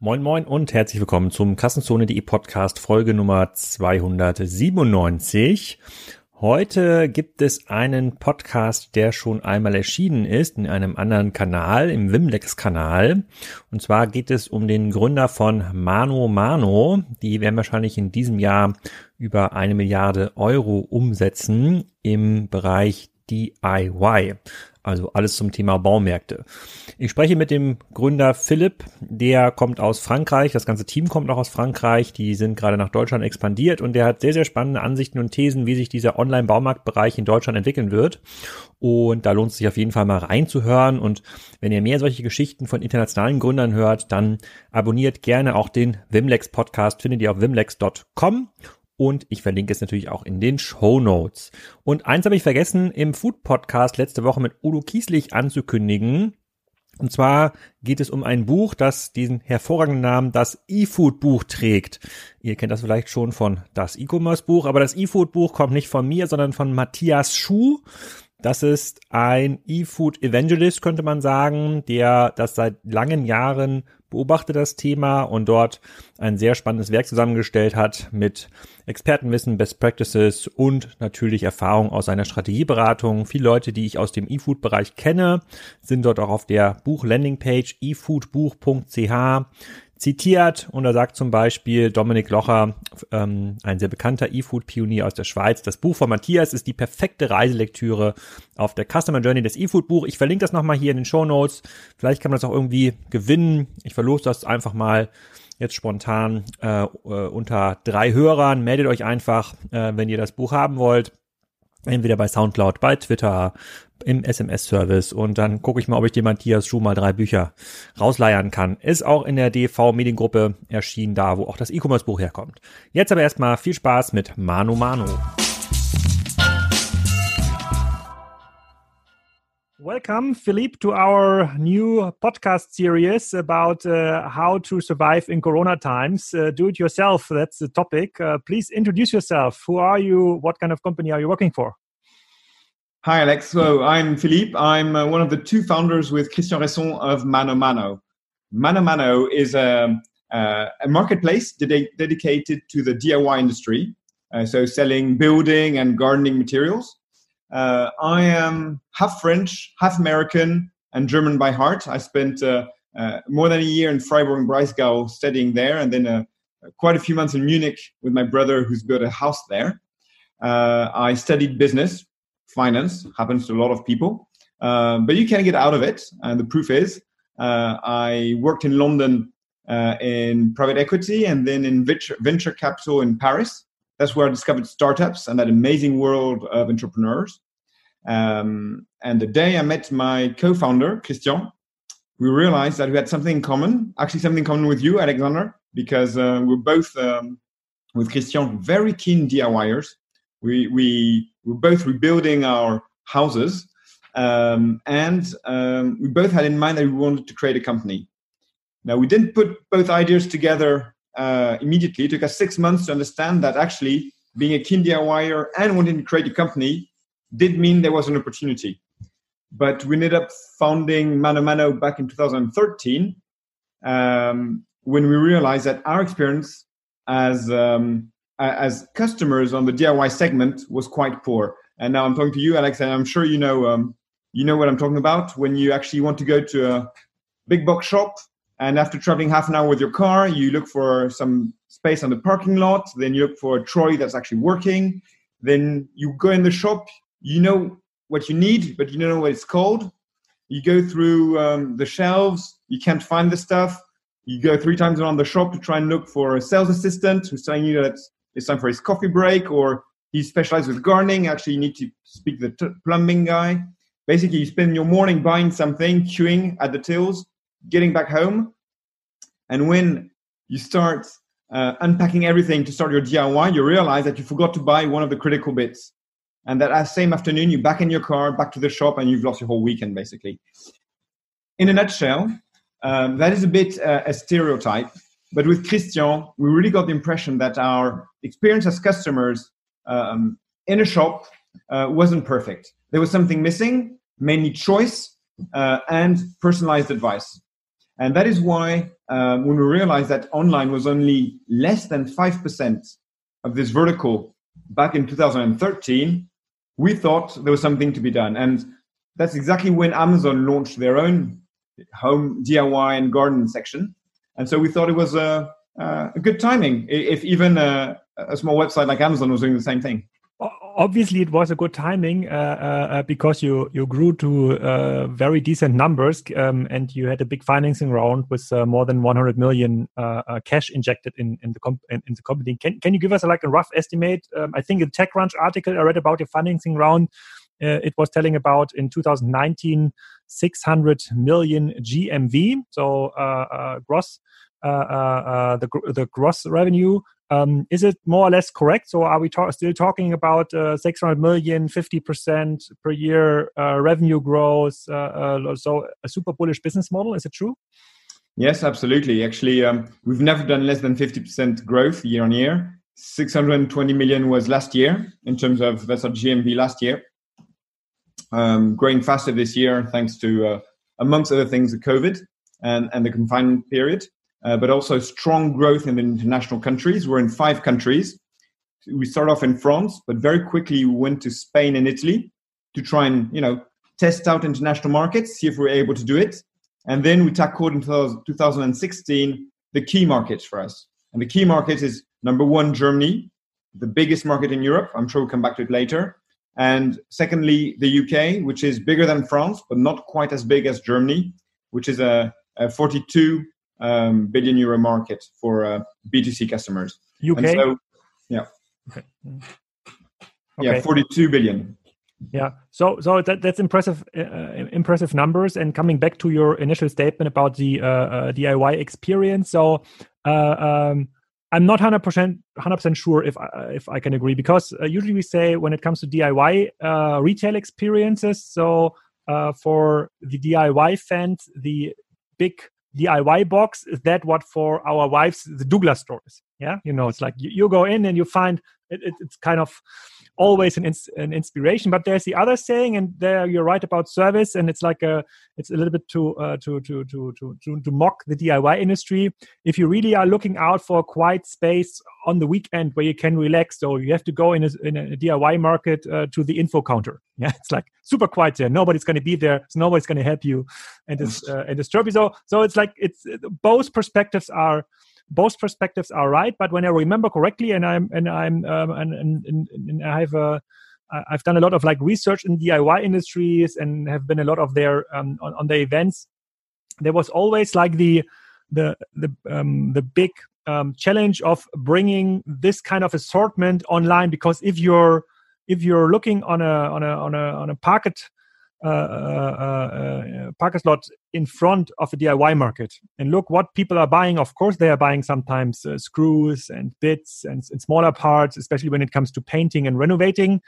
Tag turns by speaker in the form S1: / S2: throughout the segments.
S1: Moin Moin und herzlich willkommen zum Kassenzone.de Podcast Folge Nummer 297. Heute gibt es einen Podcast, der schon einmal erschienen ist in einem anderen Kanal, im Wimlex-Kanal. Und zwar geht es um den Gründer von Mano Mano. Die werden wahrscheinlich in diesem Jahr über eine Milliarde Euro umsetzen im Bereich DIY also alles zum Thema Baumärkte. Ich spreche mit dem Gründer Philipp, der kommt aus Frankreich, das ganze Team kommt auch aus Frankreich, die sind gerade nach Deutschland expandiert und der hat sehr, sehr spannende Ansichten und Thesen, wie sich dieser Online-Baumarktbereich in Deutschland entwickeln wird. Und da lohnt es sich auf jeden Fall mal reinzuhören. Und wenn ihr mehr solche Geschichten von internationalen Gründern hört, dann abonniert gerne auch den Wimlex Podcast, findet ihr auf wimlex.com und ich verlinke es natürlich auch in den Show Notes. Und eins habe ich vergessen, im Food Podcast letzte Woche mit Udo Kieslich anzukündigen. Und zwar geht es um ein Buch, das diesen hervorragenden Namen das E-Food Buch trägt. Ihr kennt das vielleicht schon von das E-Commerce Buch, aber das E-Food Buch kommt nicht von mir, sondern von Matthias Schuh. Das ist ein E-Food Evangelist, könnte man sagen, der das seit langen Jahren beobachtet, das Thema, und dort ein sehr spannendes Werk zusammengestellt hat mit Expertenwissen, Best Practices und natürlich Erfahrung aus seiner Strategieberatung. Viele Leute, die ich aus dem E-Food-Bereich kenne, sind dort auch auf der Buch-Landingpage efoodbuch.ch zitiert und da sagt zum Beispiel Dominik Locher, ähm, ein sehr bekannter E-Food-Pionier aus der Schweiz, das Buch von Matthias ist die perfekte Reiselektüre auf der Customer Journey des E-Food-Buch. Ich verlinke das nochmal hier in den Show Notes. Vielleicht kann man das auch irgendwie gewinnen. Ich verlose das einfach mal jetzt spontan äh, äh, unter drei Hörern. Meldet euch einfach, äh, wenn ihr das Buch haben wollt. Entweder bei Soundcloud, bei Twitter, im SMS-Service und dann gucke ich mal, ob ich dem Matthias Schuh mal drei Bücher rausleiern kann. Ist auch in der DV-Mediengruppe erschienen, da wo auch das E-Commerce-Buch herkommt. Jetzt aber erstmal viel Spaß mit Manu Manu. Welcome, Philippe, to our new podcast series about uh, how to survive in Corona times. Uh, do it yourself, that's the topic. Uh, please introduce yourself. Who are you? What kind of company are you working for?
S2: Hi, Alex. So I'm Philippe. I'm uh, one of the two founders with Christian Raisson of Mano Mano. Mano Mano is a, uh, a marketplace ded- dedicated to the DIY industry, uh, so selling building and gardening materials. Uh, I am half French, half American, and German by heart. I spent uh, uh, more than a year in Freiburg and Breisgau studying there, and then quite a few months in Munich with my brother, who's built a house there. I studied business finance happens to a lot of people uh, but you can get out of it. And the proof is uh, i worked in london uh, in private equity and then in venture, venture capital in paris. That's where i discovered startups and that amazing world of entrepreneurs. Um, and the day i met my co-founder christian we realized that we had something in common actually something in common with you alexander because uh, we're both um, with christian very keen diyers we we we're both rebuilding our houses, um, and um, we both had in mind that we wanted to create a company. Now we didn't put both ideas together uh, immediately. It took us six months to understand that actually being a keen DIYer and wanting to create a company did mean there was an opportunity. But we ended up founding Mano Mano back in 2013 um, when we realized that our experience as um, as customers on the DIY segment was quite poor. And now I'm talking to you, Alex, and I'm sure you know um, you know what I'm talking about when you actually want to go to a big box shop and after traveling half an hour with your car, you look for some space on the parking lot. Then you look for a trolley that's actually working. Then you go in the shop. You know what you need, but you don't know what it's called. You go through um, the shelves. You can't find the stuff. You go three times around the shop to try and look for a sales assistant who's telling you that it's time for his coffee break, or he's specialized with gardening. Actually, you need to speak to the t- plumbing guy. Basically, you spend your morning buying something, queuing at the tills, getting back home, and when you start uh, unpacking everything to start your DIY, you realize that you forgot to buy one of the critical bits. And that same afternoon, you're back in your car, back to the shop, and you've lost your whole weekend, basically. In a nutshell, um, that is a bit uh, a stereotype but with Christian, we really got the impression that our experience as customers um, in a shop uh, wasn't perfect. There was something missing, mainly choice uh, and personalized advice. And that is why um, when we realized that online was only less than 5% of this vertical back in 2013, we thought there was something to be done. And that's exactly when Amazon launched their own home DIY and garden section. And so we thought it was a, a good timing if even a, a small website like Amazon was doing the same thing
S3: obviously it was a good timing uh, uh, uh, because you you grew to uh, very decent numbers um, and you had a big financing round with uh, more than 100 million uh, cash injected in in the in, in, the company. Can can you give us a, like a rough estimate? Um, I think a TechCrunch article I read about your financing round. it was telling about in 2019 600 million GMV, so gross the the gross revenue um, is it more or less correct? So are we ta still talking about uh, 600 million, 50% per year uh, revenue growth? Uh, uh, so a super bullish business model. Is it true?
S2: Yes, absolutely. Actually, um, we've never done less than 50% growth year on year. 620 million was last year in terms of that's our GMV last year. Um, growing faster this year thanks to, uh, amongst other things, the COVID and, and the confinement period uh, but also strong growth in the international countries. We're in five countries. We start off in France, but very quickly we went to Spain and Italy to try and you know test out international markets, see if we're able to do it. And then we tackled in 2016 the key markets for us. And the key market is number one, Germany, the biggest market in Europe. I'm sure we'll come back to it later. And secondly, the UK, which is bigger than France, but not quite as big as Germany, which is a, a 42 um, billion euro market for uh, B2C customers.
S3: UK? So,
S2: yeah. Okay. okay. Yeah, 42 billion.
S3: Yeah, so so that that's impressive, uh, uh, impressive numbers. And coming back to your initial statement about the uh, uh, DIY experience, so uh, um, I'm not hundred percent hundred percent sure if I, if I can agree because usually we say when it comes to DIY retail experiences, so for the DIY fans, the big DIY box is that what for our wives the Douglas stores? Yeah, you know, it's like you, you go in and you find it, it, it's kind of always an, ins- an inspiration. But there's the other saying, and there you're right about service, and it's like a it's a little bit to uh, to, to, to to to to mock the DIY industry. If you really are looking out for a quiet space on the weekend where you can relax, so you have to go in a, in a DIY market uh, to the info counter. Yeah, it's like super quiet there. Nobody's going to be there. So nobody's going to help you and this uh, and disturb you. So so it's like it's both perspectives are both perspectives are right. But when I remember correctly, and I'm and I'm um, and, and, and, and I have a I've done a lot of like research in DIY industries and have been a lot of their um, on, on the events. There was always like the the the um, the big um, challenge of bringing this kind of assortment online because if you're if you're looking on a on a on a on a packet uh, uh, uh, slot in front of a DIY market and look what people are buying. Of course, they are buying sometimes screws and bits and, and, smaller parts, especially when it comes to painting and renovating.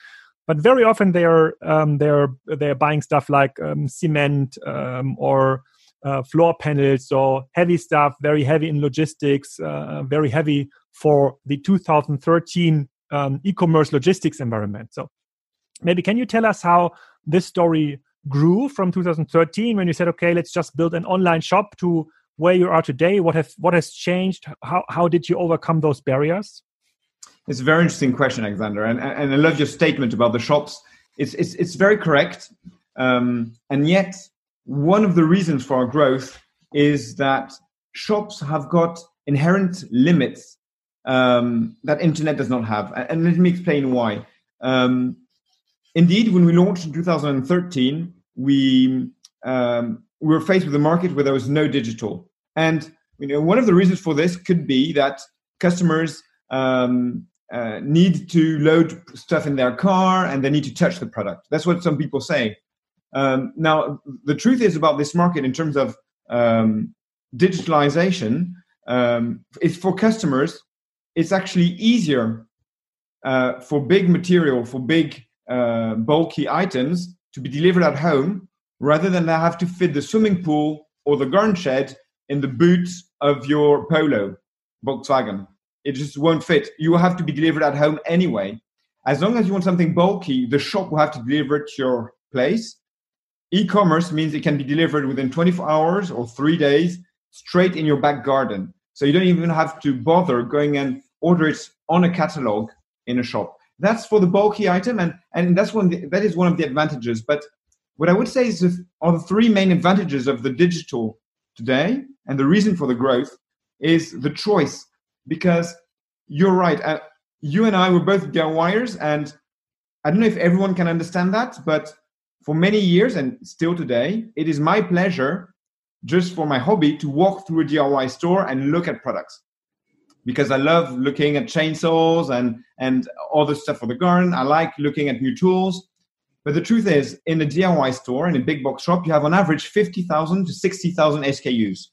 S3: But very often they are um, they are they are buying stuff like um, cement um, or uh, floor panels, so heavy stuff, very heavy in logistics, uh, very heavy for the 2013 um, e-commerce logistics environment. So maybe can you tell us how this story grew from 2013 when you said, okay, let's just build an online shop to where you are today? What have what has changed? How how did you overcome those barriers?
S2: It's a very interesting question, Alexander, and and I love your statement about the shops. It's it's it's very correct, um, and yet one of the reasons for our growth is that shops have got inherent limits um, that internet does not have, and let me explain why. Um, indeed, when we launched in 2013, we um, we were faced with a market where there was no digital, and you know one of the reasons for this could be that customers um, uh, need to load stuff in their car and they need to touch the product. That's what some people say. Um, now, the truth is about this market in terms of um, digitalization um, is for customers. It's actually easier uh, for big material, for big uh, bulky items to be delivered at home rather than have to fit the swimming pool or the garden shed in the boot of your Polo Volkswagen. It just won't fit. You will have to be delivered at home anyway. As long as you want something bulky, the shop will have to deliver it to your place. E commerce means it can be delivered within 24 hours or three days. straight in your back garden. So you don't even have to bother going and order it on a catalog in a shop. That's for the bulky item, and, and that's one the, that is one of the advantages. But what I would say is if, are the three main advantages of the digital today, and the reason for the growth is the choice. Because you're right, uh, you and I were both DIYers, and I don't know if everyone can understand that, but for many years and still today, it is my pleasure just for my hobby to walk through a DIY store and look at products because I love looking at chainsaws and and other stuff for the garden. I like looking at new tools. But the truth is, in a DIY store, in a big box shop, you have on average 50,000 to 60,000 SKUs.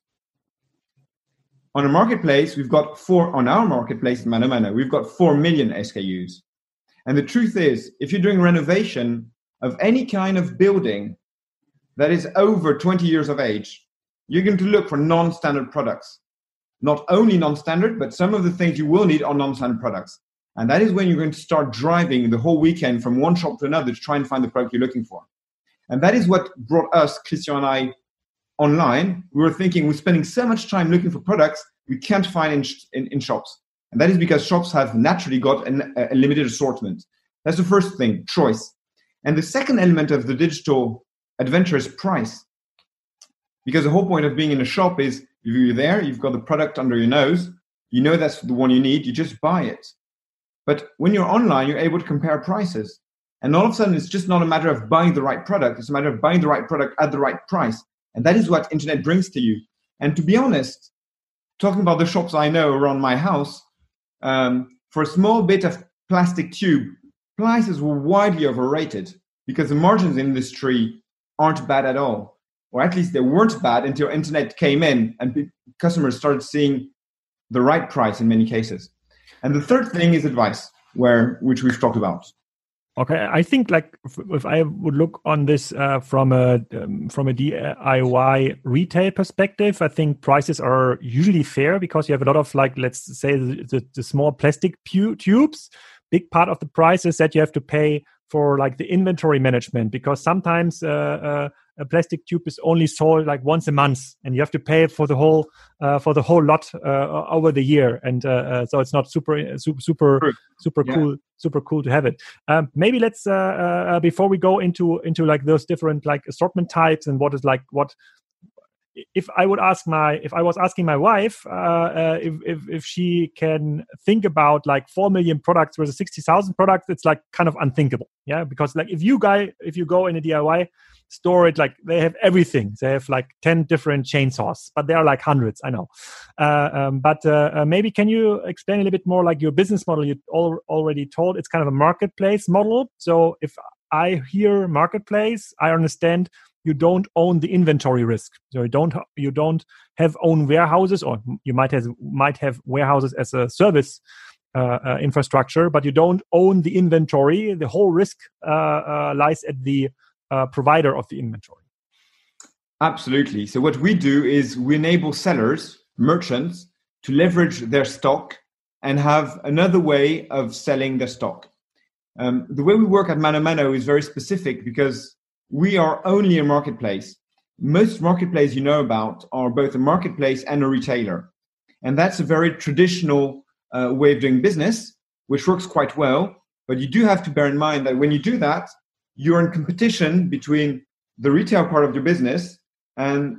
S2: On a marketplace, we've got four, on our marketplace, Mano Mano, we've got 4 million SKUs. And the truth is, if you're doing renovation of any kind of building that is over 20 years of age, you're going to look for non standard products. Not only non standard, but some of the things you will need are non standard products. And that is when you're going to start driving the whole weekend from one shop to another to try and find the product you're looking for. And that is what brought us, Christian and I, online. We were thinking we're spending so much time looking for products we can't find in, in, in shops. And that is because shops have naturally got an, a limited assortment. That's the first thing, choice. And the second element of the digital adventure is price. Because the whole point of being in a shop is you're there, you've got the product under your nose, you know that's the one you need, you just buy it. But when you're online, you're able to compare prices. And all of a sudden, it's just not a matter of buying the right product, it's a matter of buying the right product at the right price. And that is what internet brings to you. And to be honest, talking about the shops I know around my house, um, for a small bit of plastic tube, prices were widely overrated because the margins in this industry aren't bad at all or at least they weren't bad until internet came in and customers started seeing the right price in many cases. And the third thing is advice, where which we've talked about.
S3: Okay, I think like if, I would look on this uh, from a um, from a DIY retail perspective, I think prices are usually fair because you have a lot of like let's say the, the, the small plastic pu- tubes. Big part of the price is that you have to pay for like the inventory management because sometimes uh, uh, a plastic tube is only sold like once a month and you have to pay for the whole uh, for the whole lot uh, over the year. And uh, uh so it's not super super super super yeah. cool super cool to have it. Um, maybe let's before we go into into like those different like assortment types and what is like what if I would ask my, if I was asking my wife, uh, uh, if, if, if she can think about like four million products versus sixty thousand products, it's like kind of unthinkable, yeah. Because like if you guy, if you go in a DIY store, it like they have everything. They have like ten different chainsaws, but there are like hundreds. I know. Uh, um, but uh, uh, maybe can you explain a little bit more like your business model? You all, already told it's kind of a marketplace model. So if I hear marketplace, I understand you don't own the inventory risk. So you don't you don't have own warehouses, or you might have might have warehouses as a service uh, uh, infrastructure, but you don't own the inventory. The whole risk uh, uh lies at the uh, provider of the inventory.
S2: Absolutely. So what we do is we enable sellers, merchants, to leverage their stock and have another way of selling their stock. Um, the way we work at Mano Mano is very specific because we are only a marketplace. Most marketplaces you know about are both a marketplace and a retailer. And that's a very traditional uh, way of doing business, which works quite well. But you do have to bear in mind that when you do that, you're in competition between the retail part of your business and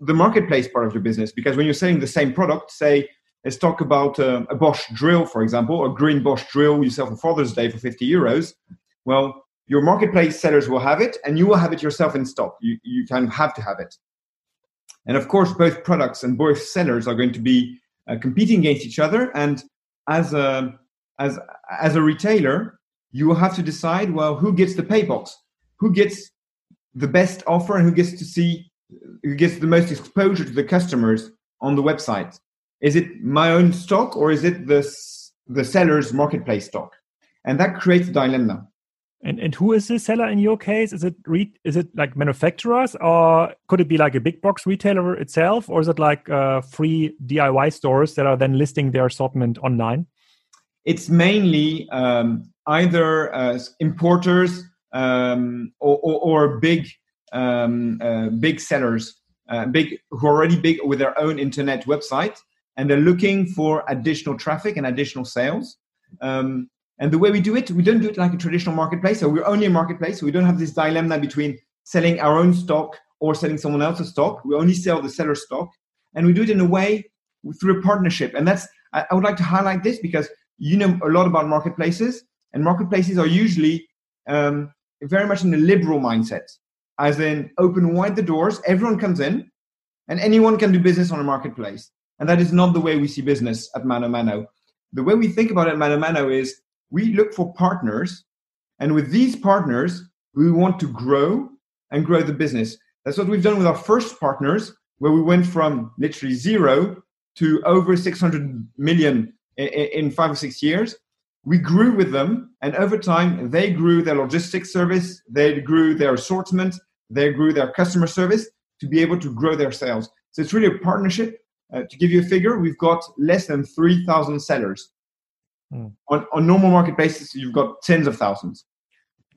S2: the marketplace part of your business. Because when you're selling the same product, say, let's talk about uh, a Bosch drill, for example, a green Bosch drill you sell for Father's Day for 50 euros. Well, your marketplace sellers will have it and you will have it yourself in stock. You, you kind of have to have it. And of course, both products and both sellers are going to be uh, competing against each other. And as a, as, as a retailer, you will have to decide, well, who gets the buy box? Who gets the best offer and who gets to see, who gets the most exposure to the customers on the website? Is it my own stock or is it the, the seller's marketplace stock? And that creates a dilemma.
S3: And and who is the seller in your case? Is it re- is it like manufacturers or could it be like a big box retailer itself, or is it like uh, free DIY stores that are then listing their assortment online?
S2: It's mainly um, either uh, importers um, or, or, or, big um, uh, big sellers uh, big who are already big with their own internet website, and they're looking for additional traffic and additional sales. Um, and the way we do it, we don't do it like a traditional marketplace. So we're only a marketplace. So we don't have this dilemma between selling our own stock or selling someone else's stock. We only sell the seller's stock, and we do it in a way through a partnership. And that's I, would like to highlight this because you know a lot about marketplaces, and marketplaces are usually um, very much in a liberal mindset, as in open wide the doors, everyone comes in, and anyone can do business on a marketplace. And that is not the way we see business at Mano Mano. The way we think about it at Mano Mano is we look for partners, and with these partners, we want to grow and grow the business. That's what we've done with our first partners, where we went from literally zero to over 600 million in, five or six years. We grew with them, and over time, they grew their logistics service, they grew their assortment, they grew their customer service to be able to grow their sales. So it's really a partnership. Uh, to give you a figure, we've got less than 3,000 sellers. Mm. On, on normal market basis, you've got tens of thousands.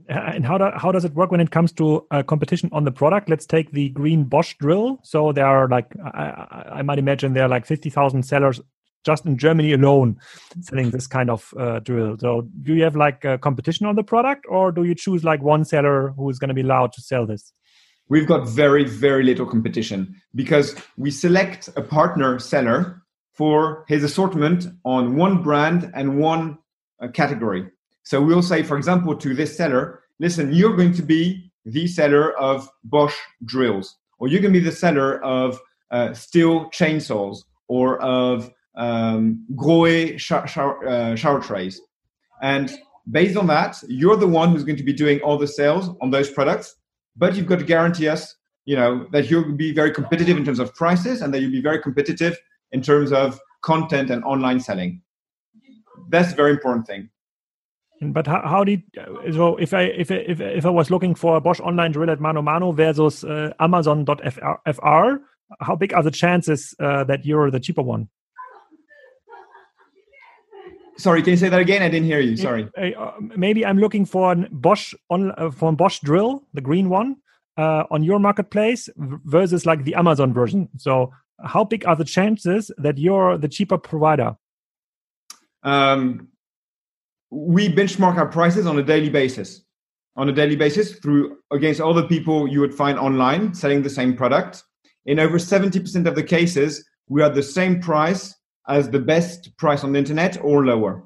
S3: Uh, and how, do, how does it work when it comes to uh, competition on the product? Let's take the green Bosch drill. So there are like, I, I might imagine there are like 50,000 sellers just in Germany alone selling this kind of uh, drill. So do you have like a competition on the product or do you choose like one seller who is going to be allowed to sell this?
S2: We've got very, very little competition because we select a partner seller for his assortment on one brand and one uh, category. So we'll say, for example, to this seller, listen, you're going to be the seller of Bosch drills, or you're going to be the seller of uh, Stihl chainsaws, or of um, Grohe uh, shower trays. And based on that, you're the one who's going to be doing all the sales on those products, but you've got to guarantee us, you know, that you'll be very competitive in terms of prices and that you'll be very competitive in terms of content and online selling. That's a very important thing.
S3: But how, how did so if I if if if I was looking for a Bosch online drill at Mano Mano versus uh, Amazon.fr, how big are the chances uh, that you're the cheaper one?
S2: Sorry, can you say that again? I didn't hear you. Sorry.
S3: Uh, maybe I'm looking for a Bosch on uh, for a Bosch drill, the green one, uh, on your marketplace versus like the Amazon version. So, how big are the chances that you're the cheaper provider?
S2: Um, we benchmark our prices on a daily basis on a daily basis through against other people you would find online selling the same product in over 70% of the cases we are the same price as the best price on the internet or lower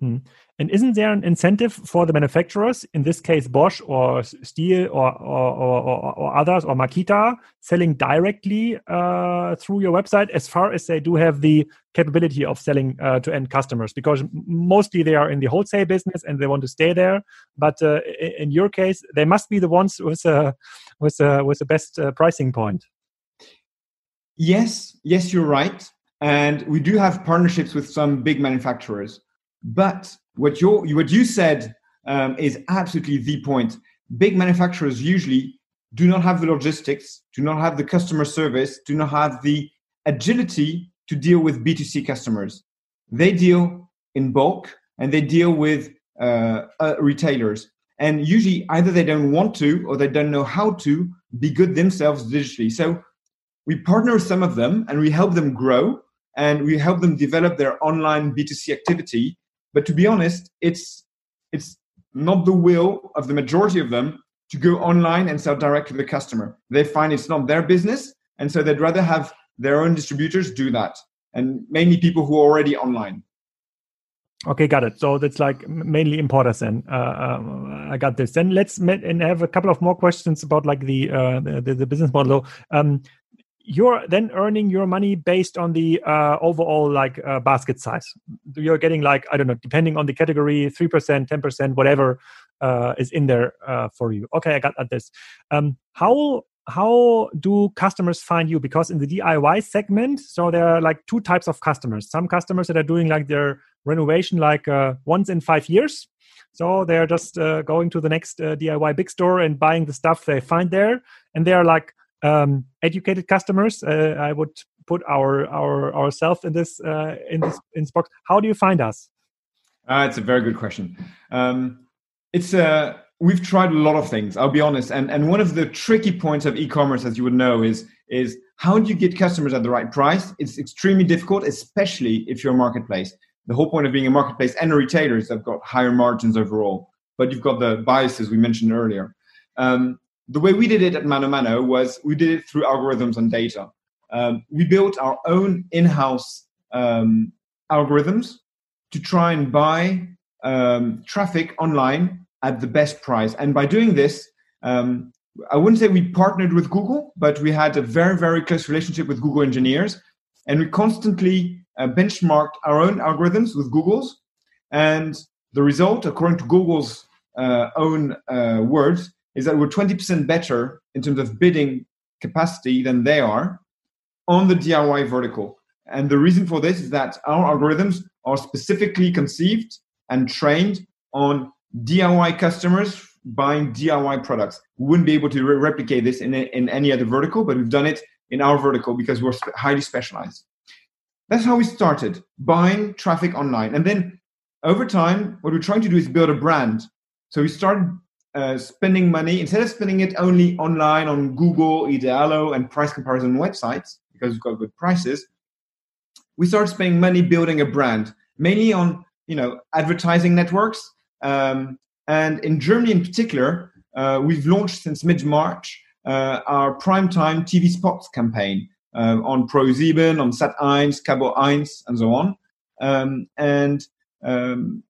S3: hmm. And isn't there an incentive for the manufacturers, in this case Bosch or Stihl or, or, or, or others or Makita, selling directly uh, through your website as far as they do have the capability of selling uh, to end customers? Because mostly they are in the wholesale business and they want to stay there. But uh, in your case, they must be the ones with, uh, with, with the best uh, pricing point.
S2: Yes, yes, you're right. And we do have partnerships with some big manufacturers. But what you what you said um, is absolutely the point. Big manufacturers usually do not have the logistics, do not have the customer service, do not have the agility to deal with B2C customers. They deal in bulk and they deal with uh, uh, retailers. And usually, either they don't want to or they don't know how to be good themselves digitally. So we partner with some of them and we help them grow and we help them develop their online B2C activity but to be honest, it's it's not the will of the majority of them to go online and sell direct to the customer. They find it's not their business, and so they'd rather have their own distributors do that, and mainly people who are already online.
S3: Okay, got it. So that's like mainly importers. Then uh, um, I got this. Then let's met and have a couple of more questions about like the uh, the, the, business model. Um, you're then earning your money based on the uh, overall like uh, basket size. You're getting like i don't know depending on the category 3% 10% whatever uh, is in there uh, for you. Okay i got at this. Um, how how do customers find you? Because in the diy segment so there are like two types of customers. Some customers that are doing like their renovation like uh, once in five years. So they're just uh, going to the next diy big store and buying the stuff they find there. And they're like um, educated customers. Uh, I would put our our ourselves in this uh, in this in this box. How do you find us?
S2: Uh, it's a very good question. Um, it's a uh, we've tried a lot of things. I'll be honest, and and one of the tricky points of e-commerce, as you would know, is is how do you get customers at the right price? It's extremely difficult, especially if you're a marketplace. The whole point of being a marketplace and a retailer is they've got higher margins overall, but you've got the biases we mentioned earlier. Um, the way we did it at Mano Mano was we did it through algorithms and data. Um, we built our own in-house um, algorithms to try and buy um, traffic online at the best price. And by doing this, um, I wouldn't say we partnered with Google, but we had a very, very close relationship with Google engineers. And we constantly uh, benchmarked our own algorithms with Google's. And the result, according to Google's uh, own uh, words, is that we're 20% better in terms of bidding capacity than they are on the DIY vertical. And the reason for this is that our algorithms are specifically conceived and trained on DIY customers buying DIY products. We wouldn't be able to re- replicate this in, a, in any other vertical, but we've done it in our vertical because we're sp- highly specialized. That's how we started buying traffic online. And then over time, what we're trying to do is build a brand. So we started uh, spending money instead of spending it only online on Google, Idealo, and price comparison websites because we've got good prices. We started spending money building a brand, mainly on you know advertising networks. Um, and in Germany, in particular, uh, we've launched since mid March uh, our primetime TV spots campaign uh, on Pro7, on Sat1, Kabel 1, and so on. Um, and um,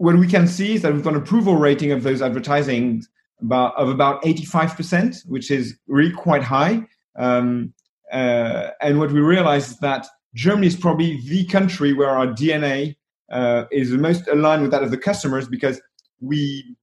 S2: what we can see is that we've got an approval rating of those advertising about, of about 85%, which is really quite high. Um, uh, and what we realize is that Germany is probably the country where our DNA uh, is the most aligned with that of the customers because we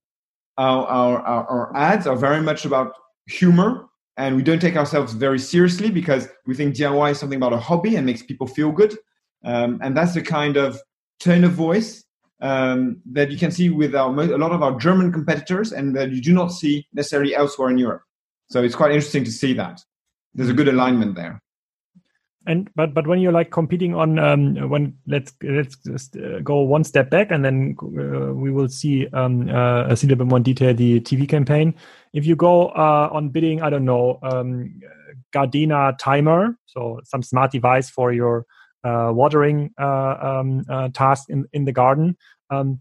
S2: our, our, our, ads are very much about humor and we don't take ourselves very seriously because we think DIY is something about a hobby and makes people feel good. Um, and that's the kind of tone of voice um, that you can see with our, a lot of our German competitors and that you do not see necessarily elsewhere in Europe. So it's quite interesting to see that. There's a good alignment there.
S3: And but but when you're like competing on um, when let's let's just uh, go one step back and then uh, we will see um, uh, a little bit more detail the TV campaign. If you go uh, on bidding, I don't know, um, Gardena timer, so some smart device for your watering uh, um, uh, task in, in the garden. Um,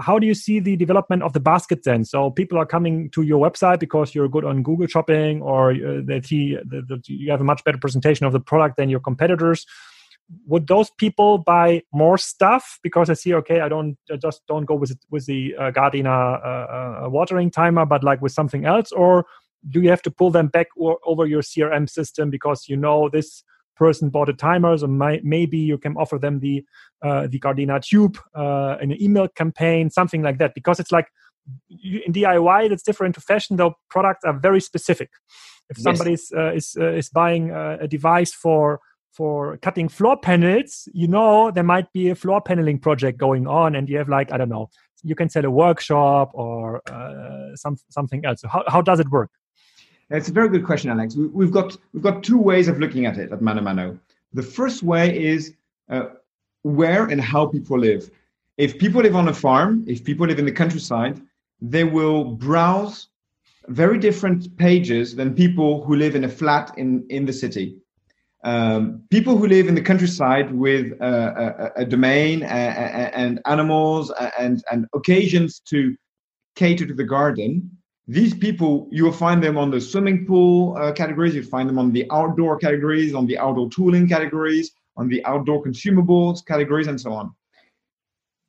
S3: how do you see the development of the basket then? So people are coming to your website because you're good on Google Shopping, or uh, that you have a much better presentation of the product than your competitors. Would those people buy more stuff because I see okay, I don't I just don't go with with the uh, Gardena uh, uh, watering timer, but like with something else, or do you have to pull them back or, over your CRM system because you know this person bought a timer, so my, maybe you can offer them the uh, the Gardena tube uh, in an email campaign, something like that. Because it's like in DIY, that's different to fashion. Though products are very specific. If somebody yes. uh, is uh, is buying uh, a device for for cutting floor panels, you know there might be a floor paneling project going on, and you have like I don't know, you can sell a workshop or uh, some something else. So how how does it work?
S2: It's a very good question, Alex. We've got we've got two ways of looking at it at Mano Mano. The first way is uh, where and how people live. If people live on a farm, if people live in the countryside, they will browse very different pages than people who live in a flat in in the city. Um, people who live in the countryside with uh, a, a, domain and, and animals and, and occasions to cater to the garden these people, you will find them on the swimming pool uh, categories, you find them on the outdoor categories, on the outdoor tooling categories, on the outdoor consumables categories, and so on.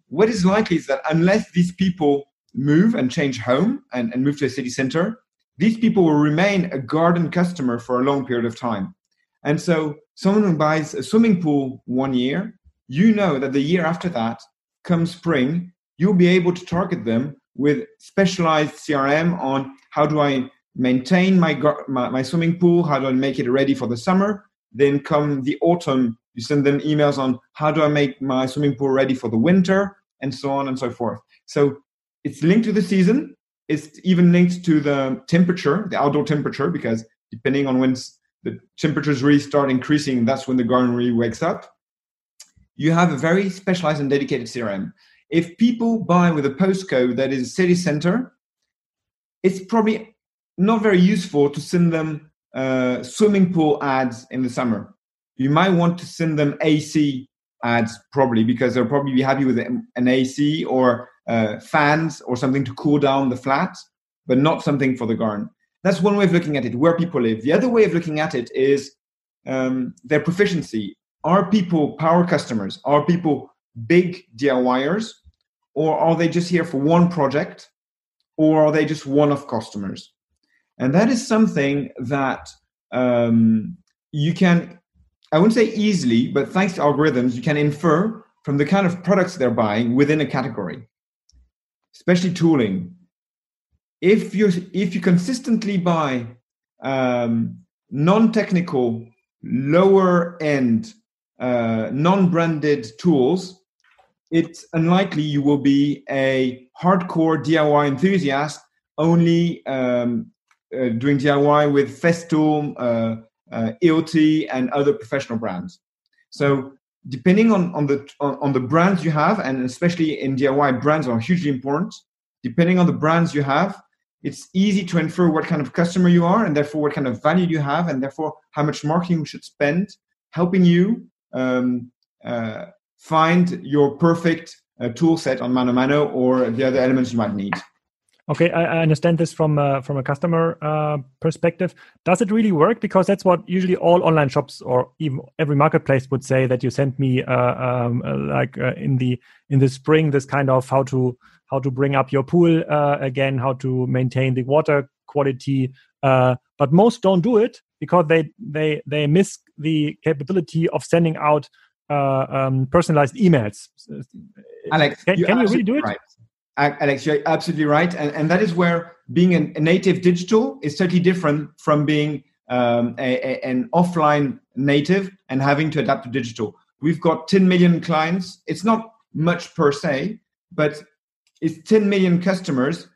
S2: What is likely is that unless these people move and change home and, and move to a city center, these people will remain a garden customer for a long period of time. And so, someone who buys a swimming pool one year, you know that the year after that, come spring, you'll be able to target them with specialized CRM on how do I maintain my, my, my swimming pool, how do I make it ready for the summer. Then come the autumn, you send them emails on how do I make my swimming pool ready for the winter, and so on and so forth. So it's linked to the season. It's even linked to the temperature, the outdoor temperature, because depending on when the temperatures really start increasing, that's when the garden really wakes up. You have a very specialized and dedicated CRM. If people buy with a postcode that is city center, it's probably not very useful to send them uh, swimming pool ads in the summer. You might want to send them AC ads probably because they'll probably be happy with an AC or uh, fans or something to cool down the flat, but not something for the garden. That's one way of looking at it, where people live. The other way of looking at it is um, their proficiency. Are people power customers? Are people big DIYers? Or are they just here for one project? Or are they just one off customers? And that is something that um, you can, I wouldn't say easily, but thanks to algorithms, you can infer from the kind of products they're buying within a category, especially tooling. If you if you consistently buy um, non-technical, lower end, uh, non-branded tools, it's unlikely you will be a hardcore DIY enthusiast only um, uh, doing DIY with Festool, uh, uh, EOT, and other professional brands. So depending on, on the on, on, the brands you have, and especially in DIY, brands are hugely important. Depending on the brands you have, it's easy to infer what kind of customer you are, and therefore what kind of value you have, and therefore how much marketing you should spend, helping you um, uh, find your perfect uh, tool set on Mano Mano or the other elements you might need.
S3: Okay, I, I understand this from uh, from a customer uh, perspective. Does it really work? Because that's what usually all online shops or even every marketplace would say that you send me uh, um, uh, like uh, in the in the spring this kind of how to how to bring up your pool again, how to maintain the water quality. but most don't do it because they they they miss the capability of sending out um, personalized emails.
S2: Alex,
S3: can, can you really do it?
S2: Right. Alex, you're absolutely right. And, and that is where being a, a native digital is totally different from being um, a, a, an offline native and having to adapt to digital. We've got 10 million clients. It's not much per se, but it's 10 million customers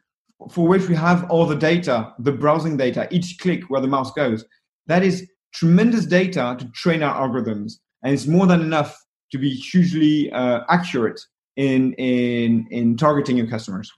S2: for which we have all the data, the browsing data, each click where the mouse goes. That is tremendous data to train our algorithms. And it's more than enough to be hugely uh, accurate in in in targeting your customers.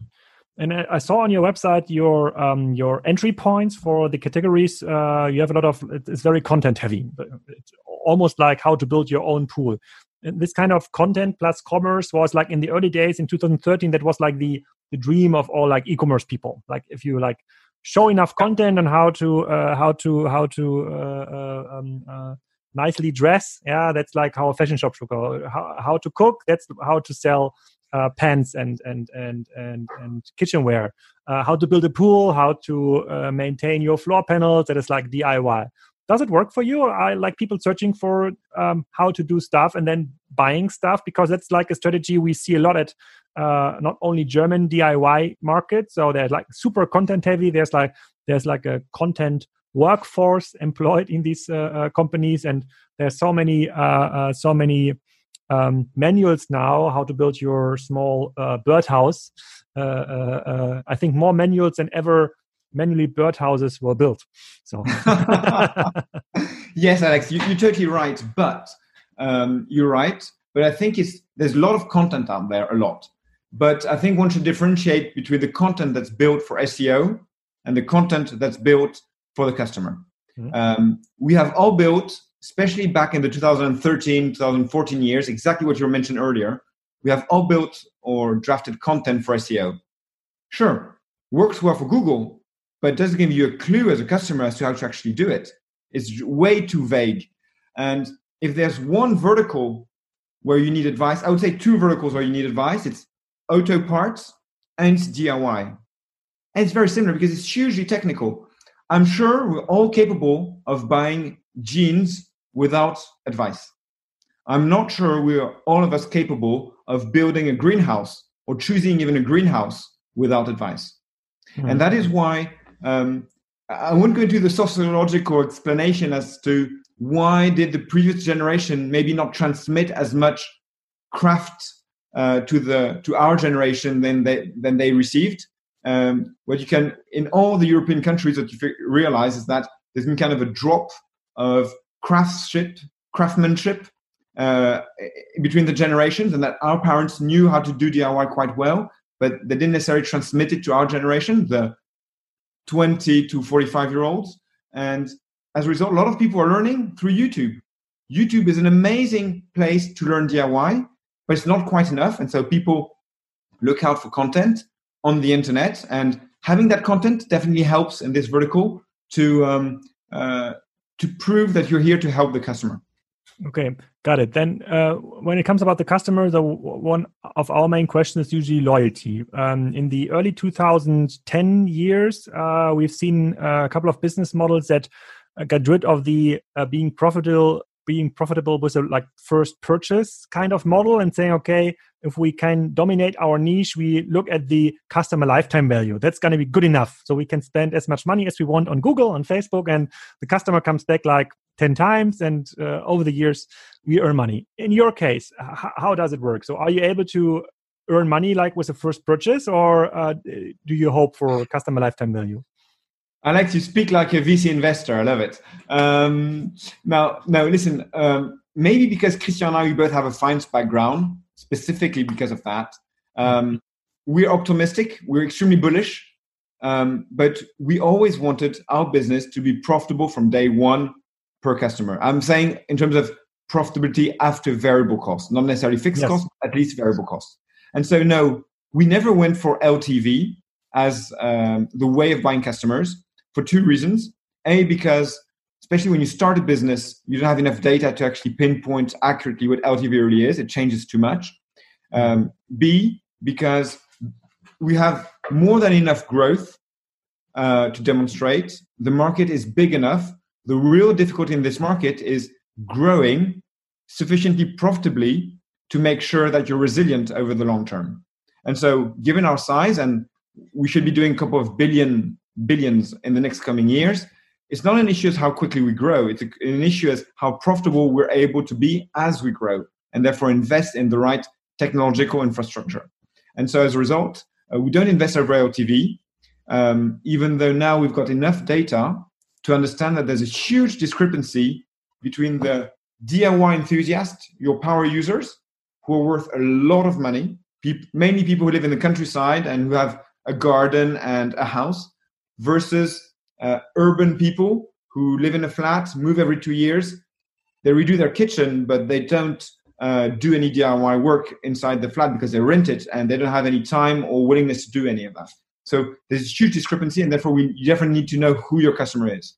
S3: And I saw on your website your um, your entry points for the categories. Uh, you have a lot of it's very content heavy, it's almost like how to build your own pool. And this kind of content plus commerce was like in the early days in 2013. That was like the the dream of all like e-commerce people. Like if you like show enough content on how to uh, how to how to uh, uh um, uh, nicely dress. Yeah that's like how a fashion shop should go. How, how to cook that's how to sell uh, pants and and and and and kitchenware. Uh, how to build a pool how to uh, maintain your floor panels that is like diy does it work for you? Or i like people searching for um, how to do stuff and then buying stuff because that's like a strategy we see a lot at uh, not only german diy market so they're like super content heavy. There's like there's like a content workforce employed in these uh, uh, companies. And there's so many uh, so many um, manuals now how to build your small birdhouse. I think more manuals than ever manually birdhouses were built. So
S2: yes alex you, are totally right. But um, you're right. But i think it's there's a lot of content out there a lot. But i think one should differentiate between the content that's built for seo and the content that's built for the customer. Mm-hmm. Um, we have all built, especially back in the 2013, 2014 years, exactly what you mentioned earlier. We have all built or drafted content for SEO. Sure, works well for Google, but doesn't give you a clue as a customer as to how to actually do it. It's way too vague. And if there's one vertical where you need advice, I would say two verticals where you need advice. It's auto parts and DIY. And it's very similar because it's hugely technical. I'm sure we're all capable of buying jeans without advice. I'm not sure we are all of us capable of building a greenhouse or choosing even a greenhouse without advice. Mm-hmm. And that is why um, I won't go into the sociological explanation as to why did the previous generation maybe not transmit as much craft uh, to the to our generation than they than they received um, what you can in all the European countries that you realize is that there's been kind of a drop of craftsmanship, craftsmanship, uh, between the generations, and that our parents knew how to do DIY quite well, but they didn't necessarily transmit it to our generation, the 20 to 45 year olds. And as a result, a lot of people are learning through YouTube. YouTube is an amazing place to learn DIY, but it's not quite enough. And so people look out for content on the internet, and having that content definitely helps in this vertical to um, uh, to prove that you're here to help the customer.
S3: Okay, got it. Then, uh, when it comes about the customer, the one of our main questions is usually loyalty. Um, in the early 2010 years, uh, we've seen a couple of business models that uh, got rid of the uh, being profitable being profitable with a like first purchase kind of model and saying okay if we can dominate our niche we look at the customer lifetime value. That's going to be good enough. So we can spend as much money as we want on google on facebook and the customer comes back like 10 times and uh, over the years we earn money. In your case how does it work? So are you able to earn money like with a first purchase or uh, do you hope for customer lifetime value
S2: Alex, you speak like a VC investor. I love it. Um, now, now, listen. Um, maybe because Christian and I, we both have a finance background, specifically because of that. Um, we're optimistic. We're extremely bullish, um, but we always wanted our business to be profitable from day one per customer. I'm saying in terms of profitability after variable costs, not necessarily fixed yes. costs, at least variable costs. And so, no, we never went for LTV as um, the way of buying customers for two reasons. A, because especially when you start a business, you don't have enough data to actually pinpoint accurately what LTV really is. It changes too much. Um, B, because we have more than enough growth uh, to demonstrate. The market is big enough. The real difficulty in this market is growing sufficiently profitably to make sure that you're resilient over the long term. And so, given our size, and we should be doing a couple of billion billions in the next coming years, it's not an issue as how quickly we grow. It's an issue as how profitable we're able to be as we grow, and therefore invest in the right technological infrastructure. And so as a result, uh, we don't invest over LTV, um, even though now we've got enough data to understand that there's a huge discrepancy between the DIY enthusiasts, your power users, who are worth a lot of money, pe- mainly people who live in the countryside and who have a garden and a house, versus uh, urban people who live in a flat, move every two years. They redo their kitchen, but they don't uh, do any DIY work inside the flat because they rent it and they don't have any time or willingness to do any of that. So there's a huge discrepancy, and therefore we definitely need to know who your customer is.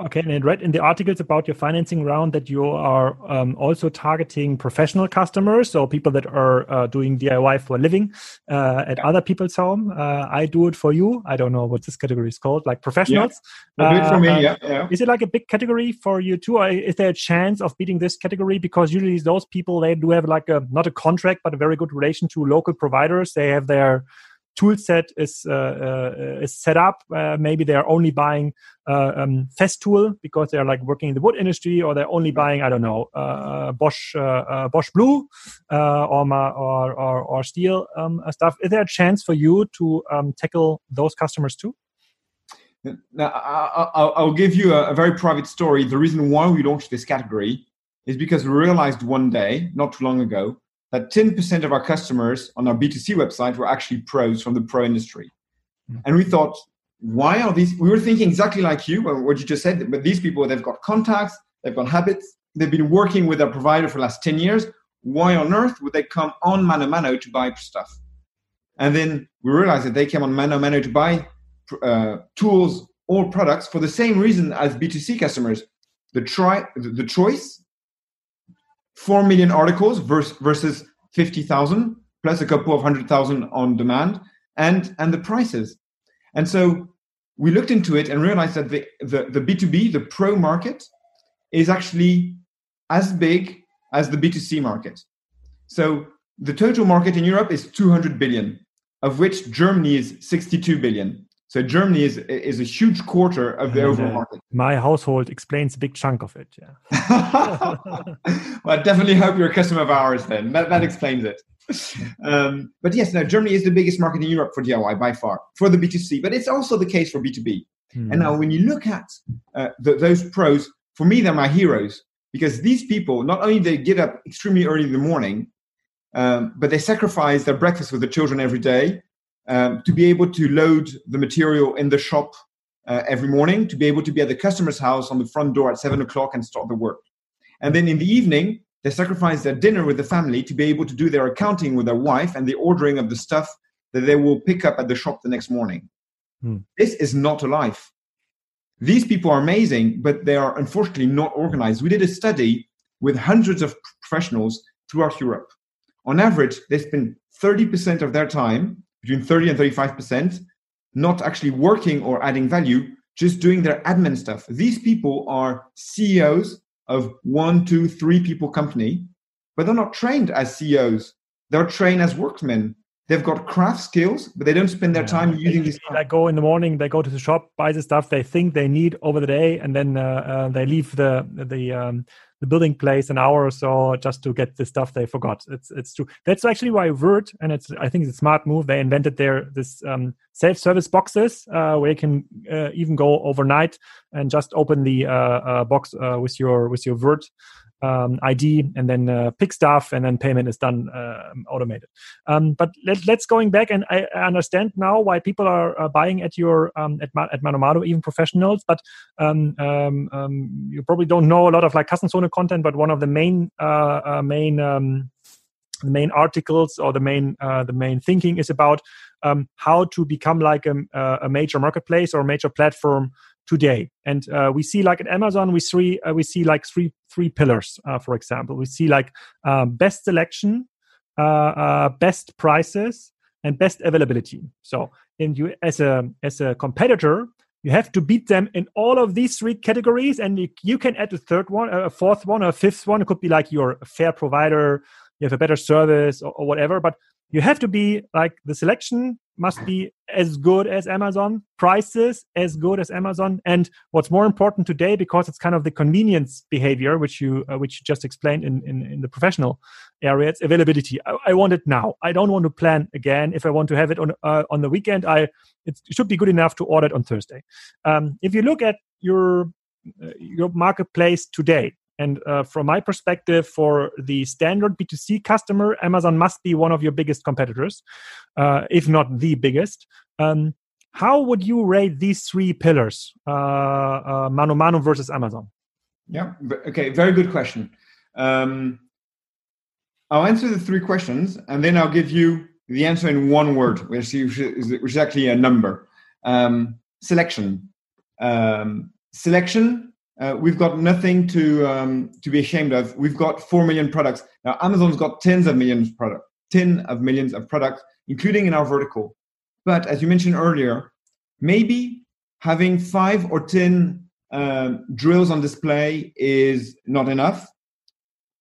S3: Okay, and I read in the articles about your financing round that you are um, also targeting professional customers, so people that are uh, doing DIY for a living uh, at other people's home. Uh, I do it for you. I don't know what this category is called, like professionals.
S2: Yeah, do it for me. Uh, yeah, yeah.
S3: Is it like a big category for you too, or is there a chance of beating this category? Because usually those people they do have like a not a contract, but a very good relation to local providers. They have their tool set is uh, uh, is set up. Uh, maybe they are only buying um, Festool because they're like working in the wood industry, or they're only buying I don't know Bosch Bosch Blue or, or, or or Stihl um, stuff. Is there a chance for you to um, tackle those customers too?
S2: Now, I'll give you a, very private story. The reason why we launched this category is because we realized one day, not too long ago, that 10% of our customers on our B2C website were actually pros from the pro industry. Mm-hmm. And we thought, why are these? We were thinking exactly like you, what you just said, but these people, they've got contacts, they've got habits, they've been working with their provider for the last 10 years. Why on earth would they come on Mano Mano to buy stuff? And then we realized that they came on Mano Mano to buy uh, tools or products for the same reason as B2C customers. The, try, the choice 4 million articles versus, versus 50,000 plus a couple of hundred thousand on demand and and the prices. And so we looked into it and realized that the, the, the b2b the pro market is actually as big as the b2c market. So the total market in europe is 200 billion of which germany is 62 billion so Germany is is a huge quarter of the and, overall uh, market.
S3: My household explains a big chunk of it. Yeah.
S2: well, I definitely hope you're a customer of ours. Then that that explains it. Um, but yes, now Germany is the biggest market in Europe for DIY by far for the B2C, but it's also the case for B2B. Hmm. And now when you look at uh, the, those pros, for me they're my heroes because these people not only they get up extremely early in the morning, um, but they sacrifice their breakfast with the children every day um, to be able to load the material in the shop uh, every morning, to be able to be at the customer's house on the front door at seven o'clock and start the work. And then in the evening, they sacrifice their dinner with the family to be able to do their accounting with their wife and the ordering of the stuff that they will pick up at the shop the next morning. Hmm. This is not a life. These people are amazing, but they are unfortunately not organized. We did a study with hundreds of professionals throughout Europe. On average, they spend 30% of their time, between 30 and 35%, not actually working or adding value, just doing their admin stuff. These people are CEOs of one, two, three people company, but they're not trained as CEOs. They're trained as workmen. They've got craft skills, but they don't spend their time using these.
S3: They go in the morning, they go to the shop, buy the stuff they think they need over the day, and then uh, uh, they leave the the um, the building place an hour or so just to get the stuff they forgot. It's it's true. That's actually why Würth, and it's I think it's a smart move. They invented their this um, self service boxes uh, where you can uh, even go overnight and just open the uh, uh, box with your with your Würth um, ID and then uh, pick stuff and then payment is done uh, automated. Um, but let, us going back and I, I, understand now why people are uh, buying at your um, at, at Mano Mano, even professionals. But um, um, you probably don't know a lot of like Kassenzone content. But one of the main uh, uh, main the main articles or the main uh, the main thinking is about how to become like a, a, major marketplace or a major platform today. And uh, we see like at Amazon, we see uh, we see like three three pillars. Uh, for example, we see like um, best selection, uh, uh, best prices, and best availability. So, in you as a as a competitor, you have to beat them in all of these three categories, and you, you can add a third one, a fourth one, a fifth one. It could be like your fair provider, you have a better service or, or whatever. But you have to be like the selection must be as good as Amazon, prices as good as Amazon, and what's more important today because it's kind of the convenience behavior which you uh, which you just explained in, in, in the professional area. It's availability. I, I, want it now. I don't want to plan again. If I want to have it on uh, on the weekend, I it should be good enough to order it on Thursday. Um, if you look at your uh, your marketplace today, and uh, from my perspective, for the standard B2C customer, Amazon must be one of your biggest competitors, uh, if not the biggest. Um, how would you rate these three pillars, uh, uh Mano Mano versus Amazon?
S2: Yeah, okay, very good question. Um, I'll answer the three questions and then I'll give you the answer in one word, which is, which is actually a number. Um, selection. Um, selection uh, we've got nothing to um, to be ashamed of. We've got four million products now. Amazon's got tens of millions of product, ten of millions of products, including in our vertical. But as you mentioned earlier, maybe having five or ten um, drills on display is not enough.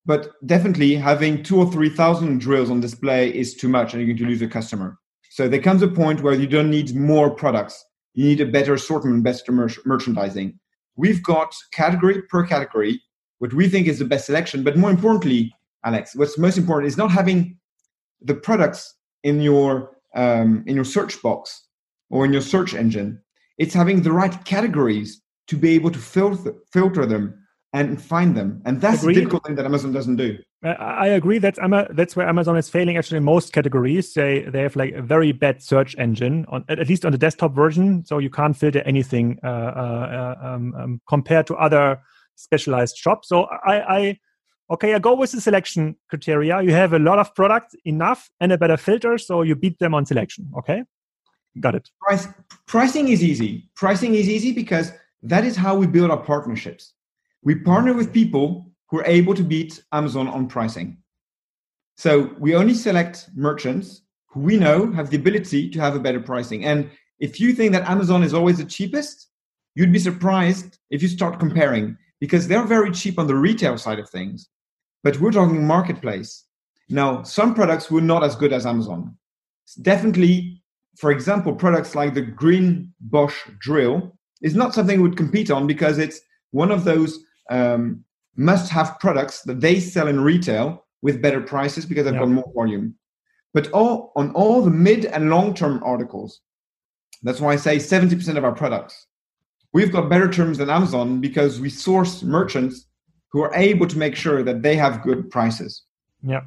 S2: But definitely having two or three thousand drills on display is too much, and you're going to lose a customer. So there comes a point where you don't need more products. You need a better assortment, better mer- merchandising we've got category per category what we think is the best selection. But more importantly, Alex, what's most important is not having the products in your um, in your search box or in your search engine. It's having the right categories to be able to filter filter them and find them. And that's Agreed. the difficult thing that Amazon doesn't do.
S3: I agree. That's that's where Amazon is failing. Actually, in most categories, they they have like a very bad search engine on at least on the desktop version, so you can't filter anything uh, uh, um, um, compared to other specialized shops. So I, I okay, I go with the selection criteria. You have a lot of products, enough, and a better filter, so you beat them on selection. Okay, got it.
S2: Price, pricing is easy. Pricing is easy because that is how we build our partnerships. We partner with people who are able to beat Amazon on pricing. So we only select merchants who we know have the ability to have a better pricing. And if you think that Amazon is always the cheapest, you'd be surprised if you start comparing because they're very cheap on the retail side of things. But we're talking marketplace. Now, some products were not as good as Amazon. Definitely, for example, products like the Green Bosch drill is not something we would compete on because it's one of those um, must have products that they sell in retail with better prices because they've yeah. got more volume. But all on all the mid and long term articles, that's why I say 70% of our products, we've got better terms than Amazon because we source merchants who are able to make sure that they have good prices.
S3: Yeah.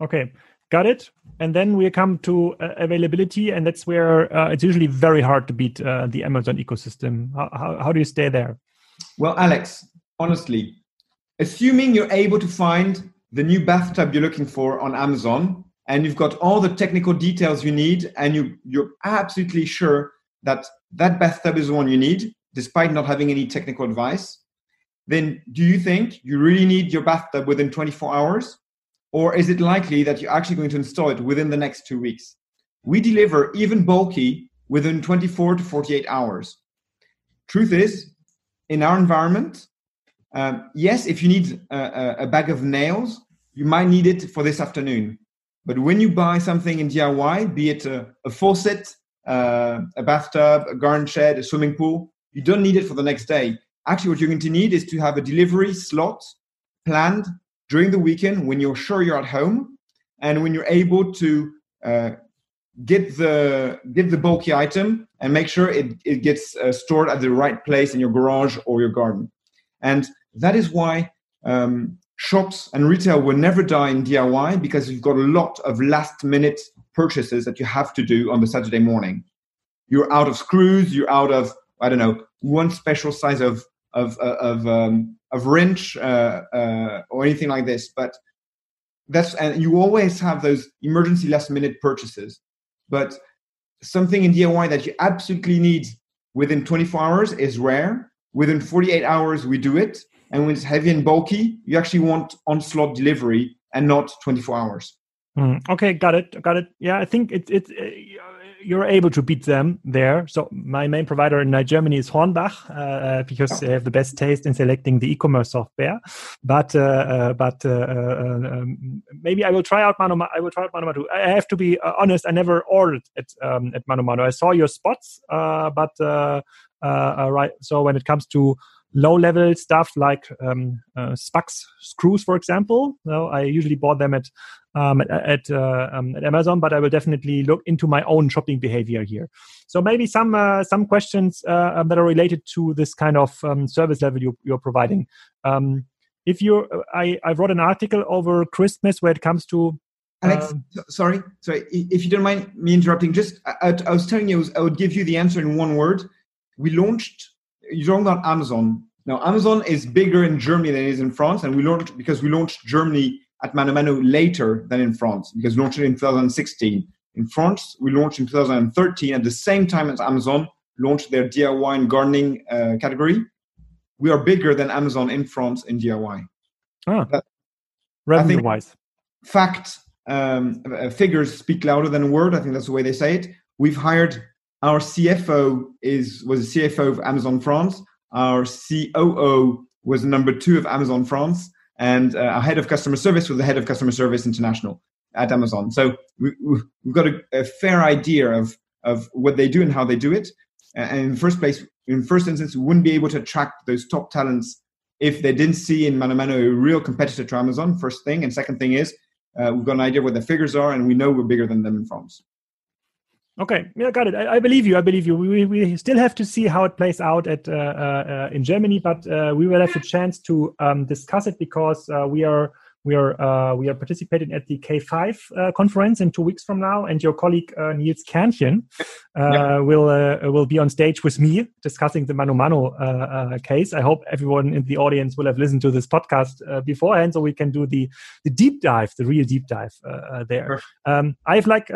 S3: Okay. Got it. And then we come to uh, availability, and that's where uh, it's usually very hard to beat uh, the Amazon ecosystem. How, how, how do you stay there?
S2: Well, Alex, honestly, assuming you're able to find the new bathtub you're looking for on Amazon, and you've got all the technical details you need, and you, you're absolutely sure that that bathtub is the one you need, despite not having any technical advice, then do you think you really need your bathtub within 24 hours? Or is it likely that you're actually going to install it within the next two weeks? We deliver even bulky within 24 to 48 hours. Truth is, in our environment, um, yes, if you need a, a, bag of nails, you might need it for this afternoon. But when you buy something in DIY, be it a, a faucet, uh, a bathtub, a garden shed, a swimming pool, you don't need it for the next day. Actually, what you're going to need is to have a delivery slot planned during the weekend when you're sure you're at home and when you're able to uh, get the get the bulky item and make sure it, it gets uh, stored at the right place in your garage or your garden. And that is why um, shops and retail will never die in DIY because you've got a lot of last minute purchases that you have to do on the Saturday morning. You're out of screws, you're out of, I don't know, one special size of, of, uh, of, um, of wrench uh, uh, or anything like this. But that's, and you always have those emergency last minute purchases. But something in DIY that you absolutely need within 24 hours is rare. Within 48 hours, we do it. And when it's heavy and bulky, you actually want on slot delivery and not 24 hours.
S3: Mm, okay, got it, got it. Yeah, I think it's it's uh, you're able to beat them there. So my main provider in uh, Germany is Hornbach uh, uh, because oh. they have the best taste in selecting the e-commerce software. But uh, uh but um, maybe I will try out Mano. I will try out Mano too. I have to be honest. I never ordered at um, at Mano Mano. I saw your spots, but right. So when it comes to low level stuff like um, uh, Spax screws, for example. So I usually bought them at um, at at, uh, um, at, Amazon, but I will definitely look into my own shopping behavior here. So maybe some uh, some questions uh, um, that are related to this kind of um, service level you, you're providing. Um, if you, I I wrote an article over Christmas where it comes to
S2: Alex, sorry, sorry. If you don't mind me interrupting, just I, I was telling you I would give you the answer in one word. We launched you're talking about Amazon. Now, Amazon is bigger in Germany than it is in France, and we launched because we launched Germany at Mano Mano later than in France because we launched it in 2016. In France, we launched in 2013 at the same time as Amazon launched their DIY and gardening uh, category. We are bigger than Amazon in France in DIY.
S3: Ah, revenue wise.
S2: Fact um, uh, figures speak louder than a word. I think that's the way they say it. We've hired our CFO is was the CFO of Amazon France. Our COO was number two of Amazon France, and uh, our head of customer service was the head of customer service international at Amazon. So we, have got a, a, fair idea of of what they do and how they do it. And in first place, in first instance, we wouldn't be able to attract those top talents if they didn't see in Mano Mano a real competitor to Amazon. First thing, and second thing is uh, we've got an idea what the figures are, and we know we're bigger than them in France.
S3: Okay, yeah, got it. I, I, believe you. I believe you. We, we still have to see how it plays out at uh, uh, in Germany, but uh, we will have the chance to um, discuss it because uh, we are we are uh, we are participating at the K5 uh, conference in two weeks from now, and your colleague uh, Niels Kernchen uh, will uh, will be on stage with me discussing the Mano Mano uh, case. I hope everyone in the audience will have listened to this podcast beforehand, so we can do the the deep dive, the real deep dive there. Um, I have like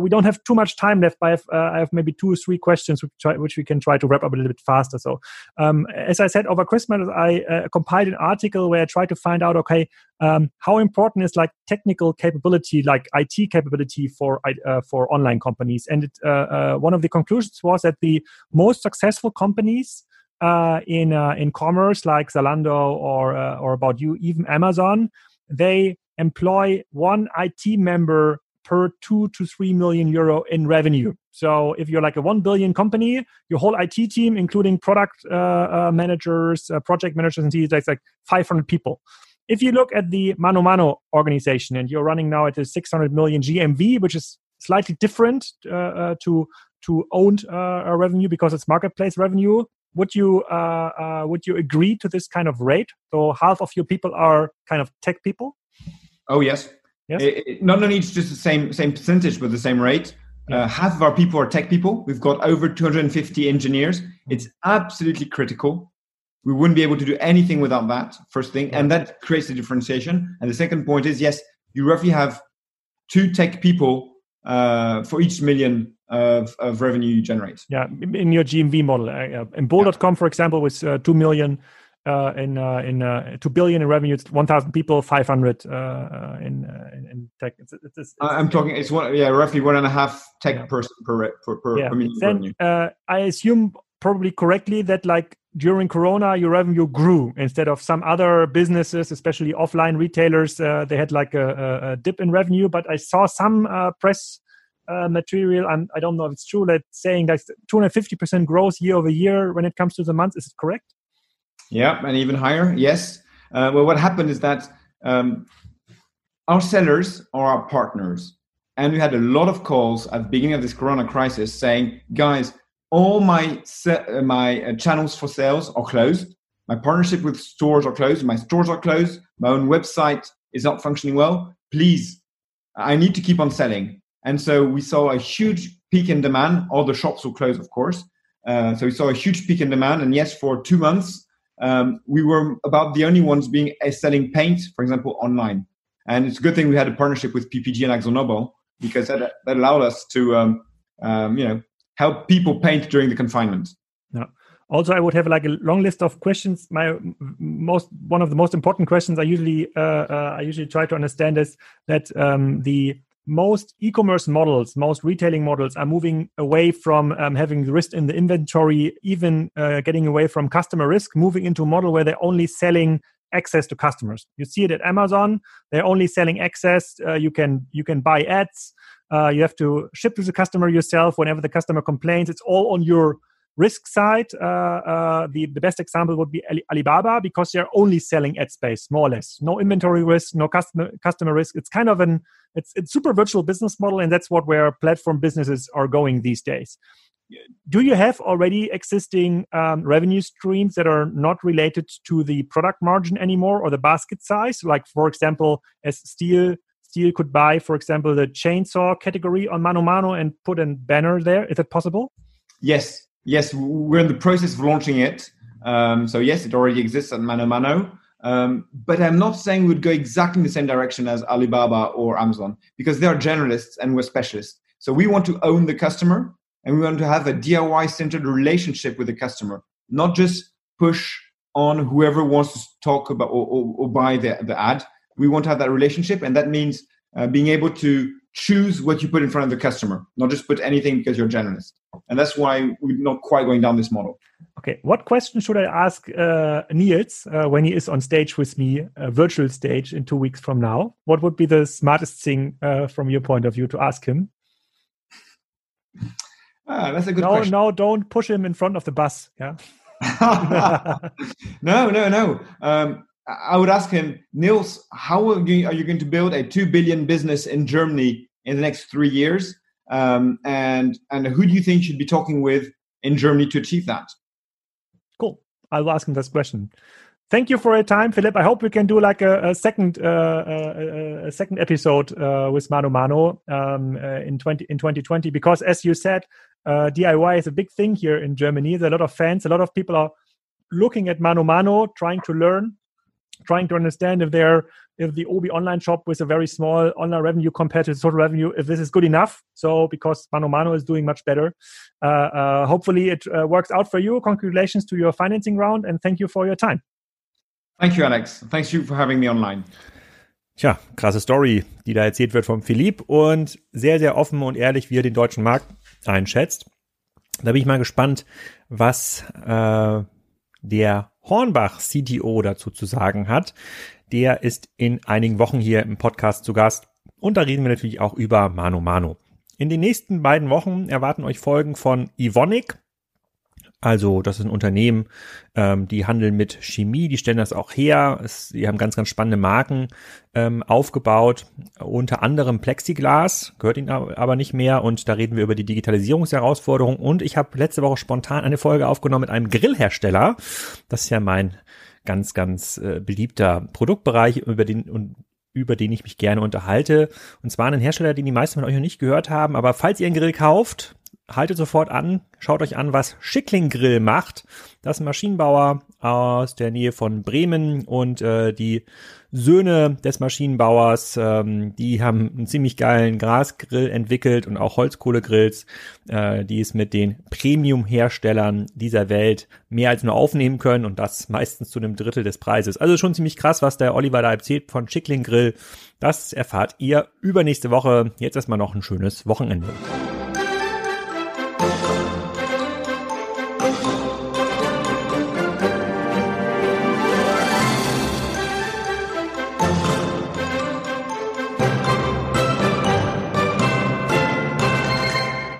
S3: we don't have too much time left, but I have, I have maybe two or three questions which, try, which, we can try to wrap up a little bit faster. So, um, as I said over Christmas, I compiled an article where I tried to find out okay um, how important is like technical capability, like IT capability for uh, for online companies? And it, uh, uh, one of the conclusions was that the most successful companies uh, in uh, in commerce, like Zalando or uh, or About You, even Amazon, they employ one IT member per two to three million euro in revenue. So if you're like a one billion company, your whole IT team, including product managers, project managers, and teams, like 500 people if you look at the Mano Mano organization and you're running now at a 600 million GMV, which is slightly different uh, uh, to to owned uh, revenue because it's marketplace revenue. would you uh, uh, would you agree to this kind of rate? So half of your people are kind of tech people.
S2: Oh yes.
S3: Yes.
S2: It, it, not only it's just the same same percentage but the same rate.
S3: Yeah.
S2: Uh, half of our people are tech people. We've got over 250 engineers. It's absolutely critical. We wouldn't be able to do anything without that. First thing, and that creates a differentiation. And the second point is yes, you roughly have two tech people uh, for each million of, of revenue you generate.
S3: Yeah, in in your GMV model, uh, in Bol.com, for example, with uh, two million uh, in uh, in uh, two billion in revenue, it's one thousand people, five hundred uh, in, uh, in in tech. It's, it's, it's,
S2: I'm talking. It's one. Yeah, roughly one and a half tech
S3: Yeah.
S2: person per per, per,
S3: yeah.
S2: per million
S3: Then
S2: revenue.
S3: uh, I assume probably correctly that like during Corona, your revenue grew instead of some other businesses, especially offline retailers. Uh, they had like a, a, dip in revenue, but I saw some uh, press. Uh, material, and I don't know if it's true. That saying that 250 percent growth year over year when it comes to the month. Is it correct?
S2: Yeah, and even higher. Yes. Uh, well, what happened is that um, our sellers are our partners, and we had a lot of calls at the beginning of this Corona crisis saying, "Guys, all my se- uh, my uh, channels for sales are closed. My partnership with stores are closed. My stores are closed. My own website is not functioning well. Please, I need to keep on selling." And so we saw a huge peak in demand. All the shops were closed, of course. Uh, so we saw a huge peak in demand, and yes, for two months um, we were about the only ones being uh, selling paint, for example, online. And it's a good thing we had a partnership with PPG and AkzoNobel because that, that allowed us to, um, um, you know, help people paint during the confinement. Yeah.
S3: Also, I would have like a long list of questions. My most one of the most important questions I usually uh, uh, I usually try to understand is that um, the most e-commerce models, most retailing models are moving away from um, having the risk in the inventory, even uh, getting away from customer risk, moving into a model where they're only selling access to customers. You see it at Amazon; they're only selling access. Uh, you can you can buy ads. Uh, you have to ship to the customer yourself whenever the customer complains. It's all on your risk side, uh, uh, the, the best example would be Ali- Alibaba because they're only selling ad space, more or less. No inventory risk, no customer customer risk. It's kind of an it's it's super virtual business model, and that's what where platform businesses are going these days. Do you have already existing um, revenue streams that are not related to the product margin anymore or the basket size? Like, for example, as Stihl Stihl could buy, for example, the chainsaw category on Mano Mano and put a banner there. Is that possible?
S2: Yes, yes, we're in the process of launching it. Um, so yes, it already exists at Mano Mano. Um, but I'm not saying we'd go exactly in the same direction as Alibaba or Amazon because they are generalists and we're specialists. So we want to own the customer and we want to have a DIY centered relationship with the customer, not just push on whoever wants to talk about or, or, or buy the, the ad. We want to have that relationship, and that means uh, being able to choose what you put in front of the customer, not just put anything because you're a generalist. And that's why we're not quite going down this model.
S3: Okay, what question should I ask uh, Niels uh, when he is on stage with me, a virtual stage in two weeks from now? What would be the smartest thing uh, from your point of view to ask him?
S2: Ah, that's a good
S3: no,
S2: question.
S3: no, don't push him in front of the bus. Yeah.
S2: no, no, no. Um, I would ask him, Niels, how are you, are you going to build a two billion business in Germany in the next three years? Um, and and who do you think should be talking with in Germany to achieve that?
S3: Cool. I'll ask him this question. Thank you for your time, Philip. I hope we can do like a, a second uh, a, a second episode uh, with Mano Mano um, uh, in twenty in twenty twenty because, as you said, uh, DIY is a big thing here in Germany. There are a lot of fans. A lot of people are looking at Mano Mano, trying to learn, trying to understand if they're if the Obi online shop with a very small online revenue compared to the total revenue, if this is good enough. So because Mano Mano is doing much better, uh, uh, hopefully it uh, works out for you. Congratulations to your financing round and thank you for your time.
S2: Thank you, Alex. Thanks you for having me online.
S1: Tja, krasse Story, die da erzählt wird vom Philipp und sehr, sehr offen und ehrlich, wie er den deutschen Markt einschätzt. Da bin ich mal gespannt, was äh, der Hornbach CTO dazu zu sagen hat. Der ist in einigen Wochen hier im Podcast zu Gast und da reden wir natürlich auch über Mano Mano. In den nächsten beiden Wochen erwarten euch Folgen von Ivonic, Also das ist ein Unternehmen, ähm, die handeln mit Chemie, die stellen das auch her. Es, die haben ganz, ganz spannende Marken ähm, aufgebaut, unter anderem Plexiglas, gehört ihnen aber nicht mehr. Und da reden wir über die Digitalisierungsherausforderung. Und ich habe letzte Woche spontan eine Folge aufgenommen mit einem Grillhersteller. Das ist ja mein ganz, ganz äh, beliebter Produktbereich, über den über den ich mich gerne unterhalte. Und zwar einen Hersteller, den die meisten von euch noch nicht gehört haben. Aber falls ihr einen Grill kauft, haltet sofort an, schaut euch an, was Schickling Grill macht. Das ist ein Maschinenbauer aus der Nähe von Bremen und äh, die Söhne des Maschinenbauers, ähm, die haben einen ziemlich geilen Grasgrill entwickelt und auch Holzkohlegrills, äh, die es mit den Premium-Herstellern dieser Welt mehr als nur aufnehmen können und das meistens zu einem Drittel des Preises. Also schon ziemlich krass, was der Oliver da erzählt von Schickling Grill. Das erfahrt ihr übernächste Woche. Jetzt erstmal noch ein schönes Wochenende.